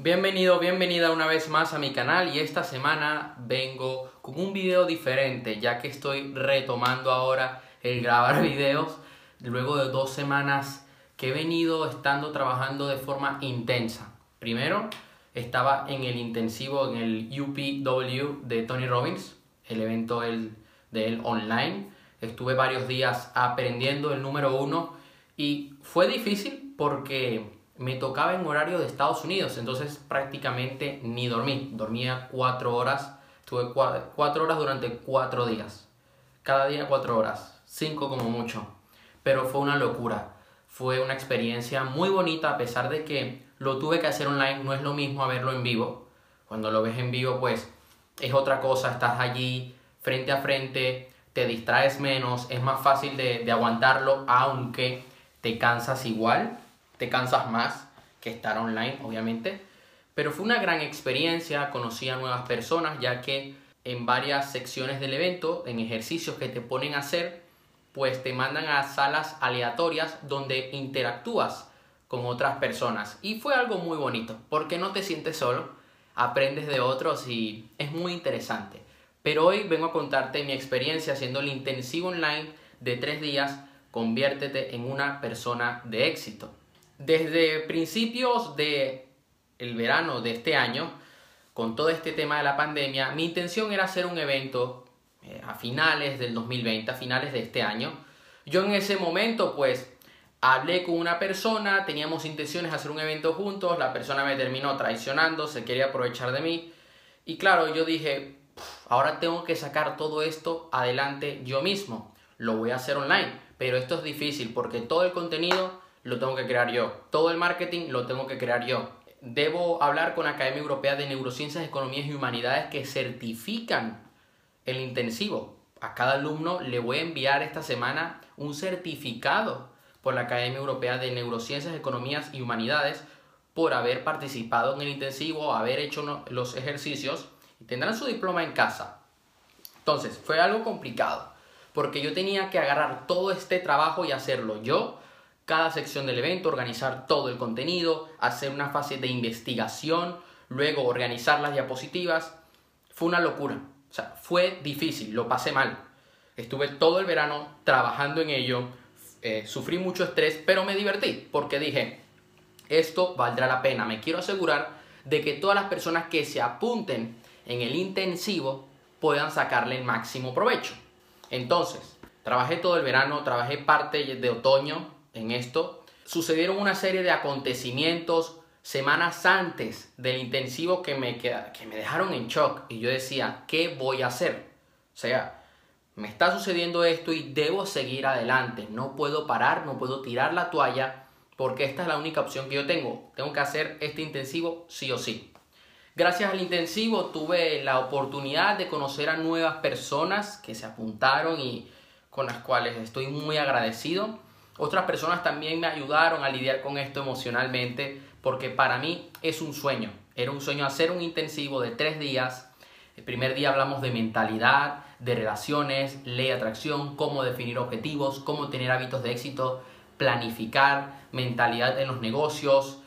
Bienvenido, bienvenida una vez más a mi canal y esta semana vengo con un video diferente ya que estoy retomando ahora el grabar videos luego de dos semanas que he venido estando trabajando de forma intensa. Primero estaba en el intensivo en el UPW de Tony Robbins, el evento de él online. Estuve varios días aprendiendo el número uno y fue difícil porque me tocaba en horario de Estados Unidos, entonces prácticamente ni dormí. Dormía cuatro horas, estuve cuatro, horas durante cuatro días. Cada día cuatro horas, cinco como mucho. Pero fue una locura. Fue una experiencia muy bonita a pesar de que lo tuve que hacer online, no es lo mismo verlo en vivo. Cuando lo ves en vivo pues es otra cosa, estás allí frente a frente, te distraes menos, es más fácil de, de aguantarlo, aunque te cansas igual te cansas más que estar online, obviamente. Pero fue una gran experiencia, conocí a nuevas personas, ya que en varias secciones del evento, en ejercicios que te ponen a hacer, pues te mandan a salas aleatorias donde interactúas con otras personas. Y fue algo muy bonito, porque no te sientes solo, aprendes de otros y es muy interesante. Pero hoy vengo a contarte mi experiencia haciendo el intensivo online de tres días, conviértete en una persona de éxito. Desde principios de el verano de este año, con todo este tema de la pandemia, mi intención era hacer un evento eh, a finales del 2020, a finales de este año. Yo en ese momento, pues, hablé con una persona, teníamos intenciones de hacer un evento juntos, la persona me terminó traicionando, se quería aprovechar de mí. Y claro, yo dije, ahora tengo que sacar todo esto adelante yo mismo. Lo voy a hacer online, pero esto es difícil porque todo el contenido lo tengo que crear yo. Todo el marketing lo tengo que crear yo. Debo hablar con la Academia Europea de Neurociencias, Economías y Humanidades que certifican el intensivo. A cada alumno le voy a enviar esta semana un certificado por la Academia Europea de Neurociencias, Economías y Humanidades por haber participado en el intensivo, haber hecho los ejercicios y tendrán su diploma en casa. Entonces, fue algo complicado porque yo tenía que agarrar todo este trabajo y hacerlo yo cada sección del evento, organizar todo el contenido, hacer una fase de investigación, luego organizar las diapositivas. Fue una locura. O sea, fue difícil, lo pasé mal. Estuve todo el verano trabajando en ello, eh, sufrí mucho estrés, pero me divertí porque dije, esto valdrá la pena. Me quiero asegurar de que todas las personas que se apunten en el intensivo puedan sacarle el máximo provecho. Entonces, trabajé todo el verano, trabajé parte de otoño, en esto, sucedieron una serie de acontecimientos semanas antes del intensivo que me, que me dejaron en shock y yo decía, ¿qué voy a hacer? O sea, me está sucediendo esto y debo seguir adelante, no puedo parar, no puedo tirar la toalla porque esta es la única opción que yo tengo. Tengo que hacer este intensivo sí o sí. Gracias al intensivo tuve la oportunidad de conocer a nuevas personas que se apuntaron y con las cuales estoy muy agradecido. Otras personas también me ayudaron a lidiar con esto emocionalmente porque para mí es un sueño. Era un sueño hacer un intensivo de tres días. El primer día hablamos de mentalidad, de relaciones, ley de atracción, cómo definir objetivos, cómo tener hábitos de éxito, planificar, mentalidad en los negocios.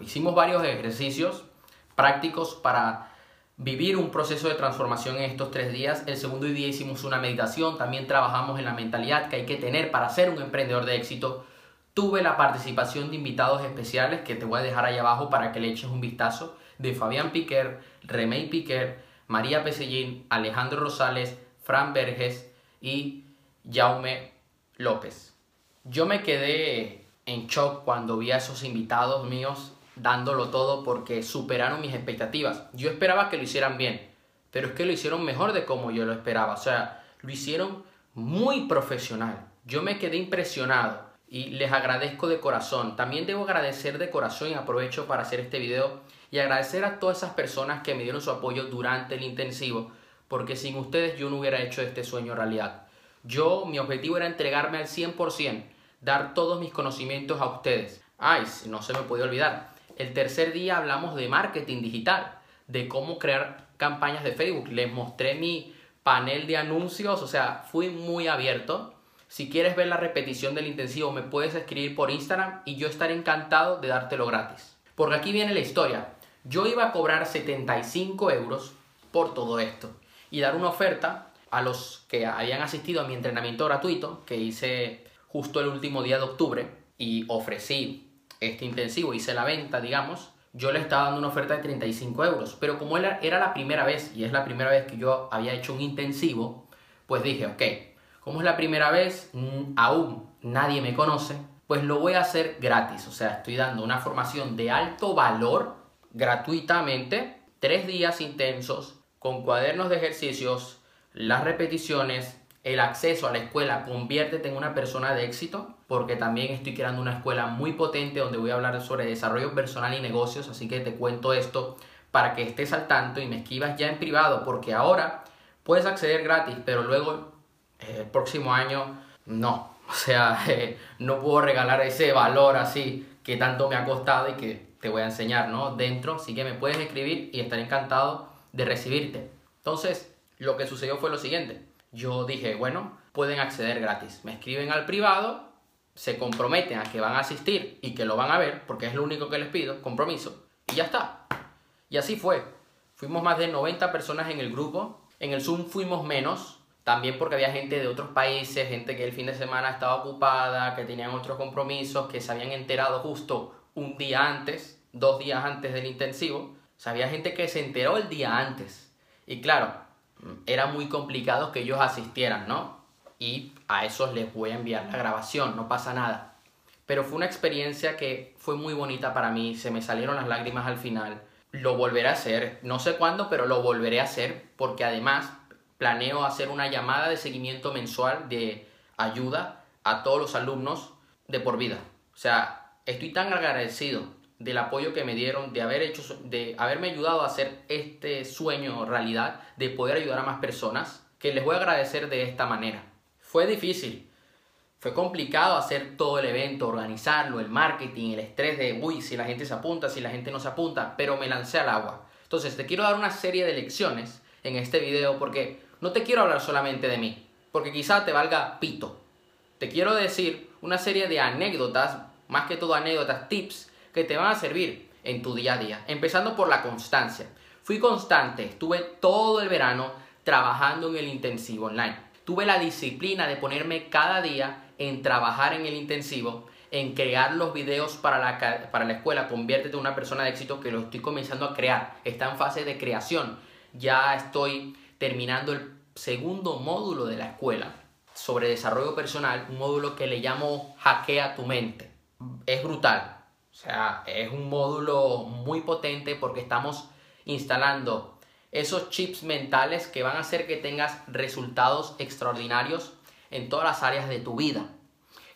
Hicimos varios ejercicios prácticos para vivir un proceso de transformación en estos tres días. El segundo día hicimos una meditación, también trabajamos en la mentalidad que hay que tener para ser un emprendedor de éxito. Tuve la participación de invitados especiales que te voy a dejar ahí abajo para que le eches un vistazo, de Fabián Piquer, Remey Piquer, María Pesellín, Alejandro Rosales, Fran Verges y Jaume López. Yo me quedé en shock cuando vi a esos invitados míos dándolo todo porque superaron mis expectativas. Yo esperaba que lo hicieran bien, pero es que lo hicieron mejor de como yo lo esperaba. O sea, lo hicieron muy profesional. Yo me quedé impresionado y les agradezco de corazón. También debo agradecer de corazón y aprovecho para hacer este video y agradecer a todas esas personas que me dieron su apoyo durante el intensivo, porque sin ustedes yo no hubiera hecho este sueño realidad. Yo, mi objetivo era entregarme al 100%, dar todos mis conocimientos a ustedes. Ay, no se me puede olvidar, el tercer día hablamos de marketing digital, de cómo crear campañas de Facebook. Les mostré mi panel de anuncios, o sea, fui muy abierto. Si quieres ver la repetición del intensivo, me puedes escribir por Instagram y yo estaré encantado de dártelo gratis. Porque aquí viene la historia. Yo iba a cobrar 75 euros por todo esto y dar una oferta a los que habían asistido a mi entrenamiento gratuito que hice justo el último día de octubre y ofrecí este intensivo, hice la venta, digamos, yo le estaba dando una oferta de 35 euros. Pero como era, la primera vez, y es la primera vez que yo había hecho un intensivo, pues dije, ok, como es la primera vez, aún nadie me conoce, pues lo voy a hacer gratis. O sea, estoy dando una formación de alto valor gratuitamente, tres días intensos, con cuadernos de ejercicios, las repeticiones, el acceso a la escuela, conviértete en una persona de éxito, porque también estoy creando una escuela muy potente donde voy a hablar sobre desarrollo personal y negocios, así que te cuento esto para que estés al tanto y me escribas ya en privado, porque ahora puedes acceder gratis, pero luego eh, el próximo año no, o sea, eh, no puedo regalar ese valor así que tanto me ha costado y que te voy a enseñar, ¿no? Dentro, así que me puedes escribir y estaré encantado de recibirte. Entonces, lo que sucedió fue lo siguiente. Yo dije, bueno, pueden acceder gratis. Me escriben al privado, se comprometen a que van a asistir y que lo van a ver, porque es lo único que les pido, compromiso, y ya está. Y así fue. Fuimos más de 90 personas en el grupo. En el Zoom fuimos menos, también porque había gente de otros países, gente que el fin de semana estaba ocupada, que tenían otros compromisos, que se habían enterado justo un día antes, dos días antes del intensivo. O había gente que se enteró el día antes. Y claro, era muy complicado que ellos asistieran, ¿no? Y a esos les voy a enviar la grabación, no pasa nada. Pero fue una experiencia que fue muy bonita para mí, se me salieron las lágrimas al final. Lo volveré a hacer, no sé cuándo, pero lo volveré a hacer porque además planeo hacer una llamada de seguimiento mensual de ayuda a todos los alumnos de por vida. O sea, estoy tan agradecido del apoyo que me dieron, de, haber hecho, de haberme ayudado a hacer este sueño realidad, de poder ayudar a más personas, que les voy a agradecer de esta manera. Fue difícil, fue complicado hacer todo el evento, organizarlo, el marketing, el estrés de, uy, si la gente se apunta, si la gente no se apunta, pero me lancé al agua. Entonces, te quiero dar una serie de lecciones en este video porque no te quiero hablar solamente de mí, porque quizá te valga pito. Te quiero decir una serie de anécdotas, más que todo anécdotas, tips, que te van a servir en tu día a día. Empezando por la constancia. Fui constante, estuve todo el verano trabajando en el intensivo online. Tuve la disciplina de ponerme cada día en trabajar en el intensivo, en crear los videos para la, para la escuela. Conviértete en una persona de éxito que lo estoy comenzando a crear. Está en fase de creación. Ya estoy terminando el segundo módulo de la escuela sobre desarrollo personal, un módulo que le llamo Hackea tu mente. Es brutal o sea, es un módulo muy potente porque estamos instalando esos chips mentales que van a hacer que tengas resultados extraordinarios en todas las áreas de tu vida.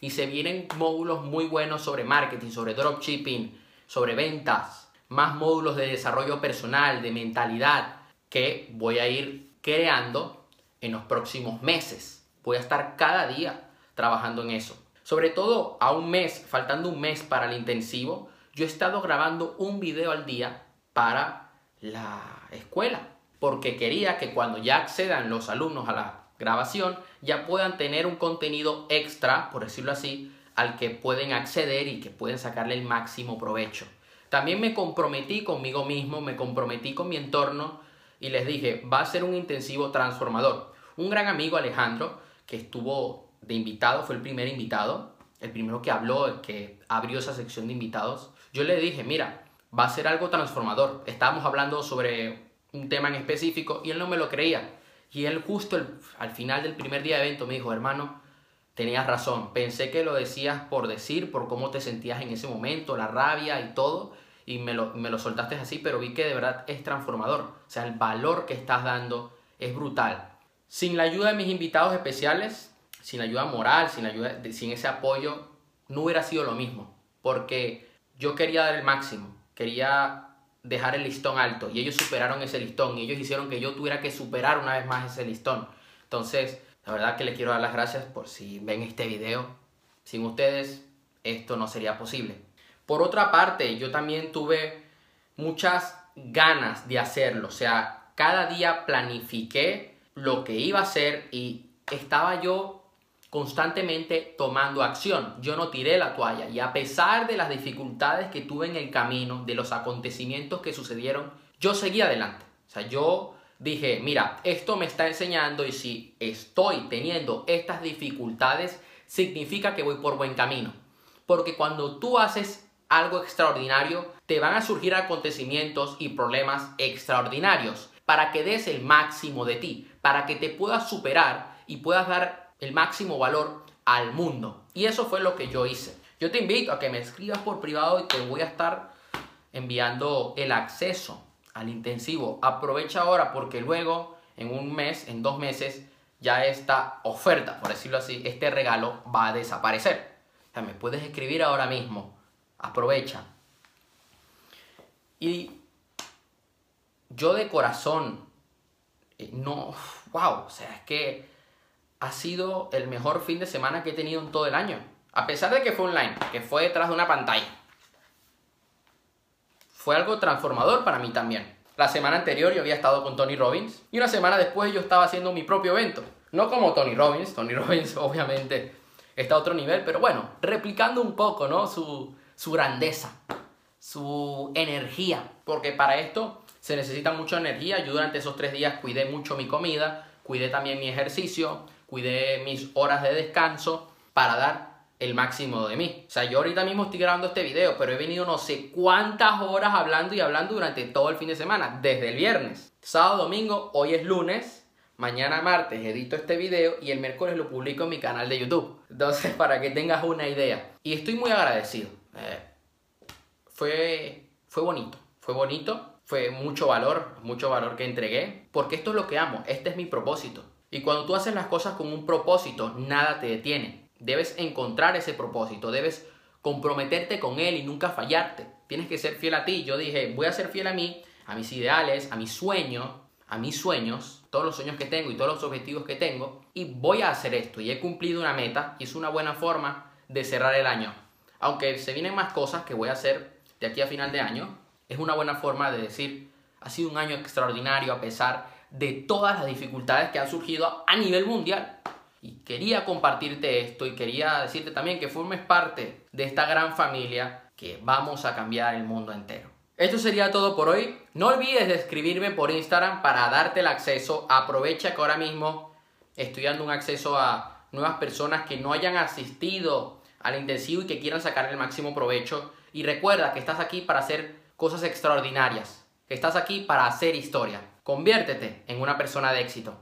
Y se vienen módulos muy buenos sobre marketing, sobre dropshipping, sobre ventas, más módulos de desarrollo personal, de mentalidad, que voy a ir creando en los próximos meses. Voy a estar cada día trabajando en eso. Sobre todo a un mes, faltando un mes para el intensivo, yo he estado grabando un video al día para la escuela, porque quería que cuando ya accedan los alumnos a la grabación, ya puedan tener un contenido extra, por decirlo así, al que pueden acceder y que pueden sacarle el máximo provecho. También me comprometí conmigo mismo, me comprometí con mi entorno y les dije, va a ser un intensivo transformador. Un gran amigo Alejandro, que estuvo de invitado, fue el primer invitado, el primero que habló, el que abrió esa sección de invitados, yo le dije, mira, va a ser algo transformador. Estábamos hablando sobre un tema en específico y él no me lo creía. Y él justo al final del primer día de evento me dijo, hermano, tenías razón, pensé que lo decías por decir, por cómo te sentías en ese momento, la rabia y todo, y me lo, me lo soltaste así, pero vi que de verdad es transformador. O sea, el valor que estás dando es brutal. Sin la ayuda de mis invitados especiales, sin ayuda moral, sin, ayuda, sin ese apoyo, no hubiera sido lo mismo. Porque yo quería dar el máximo, quería dejar el listón alto y ellos superaron ese listón y ellos hicieron que yo tuviera que superar una vez más ese listón. Entonces, la verdad que les quiero dar las gracias por si ven este video. Sin ustedes, esto no sería posible. Por otra parte, yo también tuve muchas ganas de hacerlo. O sea, cada día planifiqué lo que iba a hacer y estaba yo constantemente tomando acción. Yo no tiré la toalla y a pesar de las dificultades que tuve en el camino, de los acontecimientos que sucedieron, yo seguí adelante. O sea, yo dije, mira, esto me está enseñando y si estoy teniendo estas dificultades, significa que voy por buen camino. Porque cuando tú haces algo extraordinario, te van a surgir acontecimientos y problemas extraordinarios para que des el máximo de ti, para que te puedas superar y puedas dar el máximo valor al mundo. Y eso fue lo que yo hice. Yo te invito a que me escribas por privado y te voy a estar enviando el acceso al intensivo. Aprovecha ahora porque luego, en un mes, en dos meses, ya esta oferta, por decirlo así, este regalo va a desaparecer. O me puedes escribir ahora mismo. Aprovecha. Y yo de corazón, eh, no, wow, o sea, es que ha sido el mejor fin de semana que he tenido en todo el año. A pesar de que fue online, que fue detrás de una pantalla. Fue algo transformador para mí también. La semana anterior yo había estado con Tony Robbins y una semana después yo estaba haciendo mi propio evento. No como Tony Robbins, Tony Robbins obviamente está a otro nivel, pero bueno, replicando un poco, ¿no? Su, su grandeza, su energía, porque para esto se necesita mucha energía. Yo durante esos tres días cuidé mucho mi comida, cuidé también mi ejercicio, cuidé mis horas de descanso para dar el máximo de mí. O sea, yo ahorita mismo estoy grabando este video, pero he venido no sé cuántas horas hablando y hablando durante todo el fin de semana, desde el viernes. Sábado, domingo, hoy es lunes, mañana martes edito este video y el miércoles lo publico en mi canal de YouTube. Entonces, para que tengas una idea. Y estoy muy agradecido. Eh, fue, fue bonito, fue bonito, fue mucho valor, mucho valor que entregué, porque esto es lo que amo, este es mi propósito. Y cuando tú haces las cosas con un propósito, nada te detiene. Debes encontrar ese propósito, debes comprometerte con él y nunca fallarte. Tienes que ser fiel a ti. Yo dije, voy a ser fiel a mí, a mis ideales, a mis sueños, a mis sueños, todos los sueños que tengo y todos los objetivos que tengo, y voy a hacer esto. Y he cumplido una meta y es una buena forma de cerrar el año. Aunque se vienen más cosas que voy a hacer de aquí a final de año, es una buena forma de decir, ha sido un año extraordinario a pesar de todas las dificultades que han surgido a nivel mundial. Y quería compartirte esto y quería decirte también que formes parte de esta gran familia que vamos a cambiar el mundo entero. Esto sería todo por hoy. No olvides de escribirme por Instagram para darte el acceso. Aprovecha que ahora mismo estoy dando un acceso a nuevas personas que no hayan asistido al intensivo y que quieran sacar el máximo provecho. Y recuerda que estás aquí para hacer cosas extraordinarias, que estás aquí para hacer historia. Conviértete en una persona de éxito.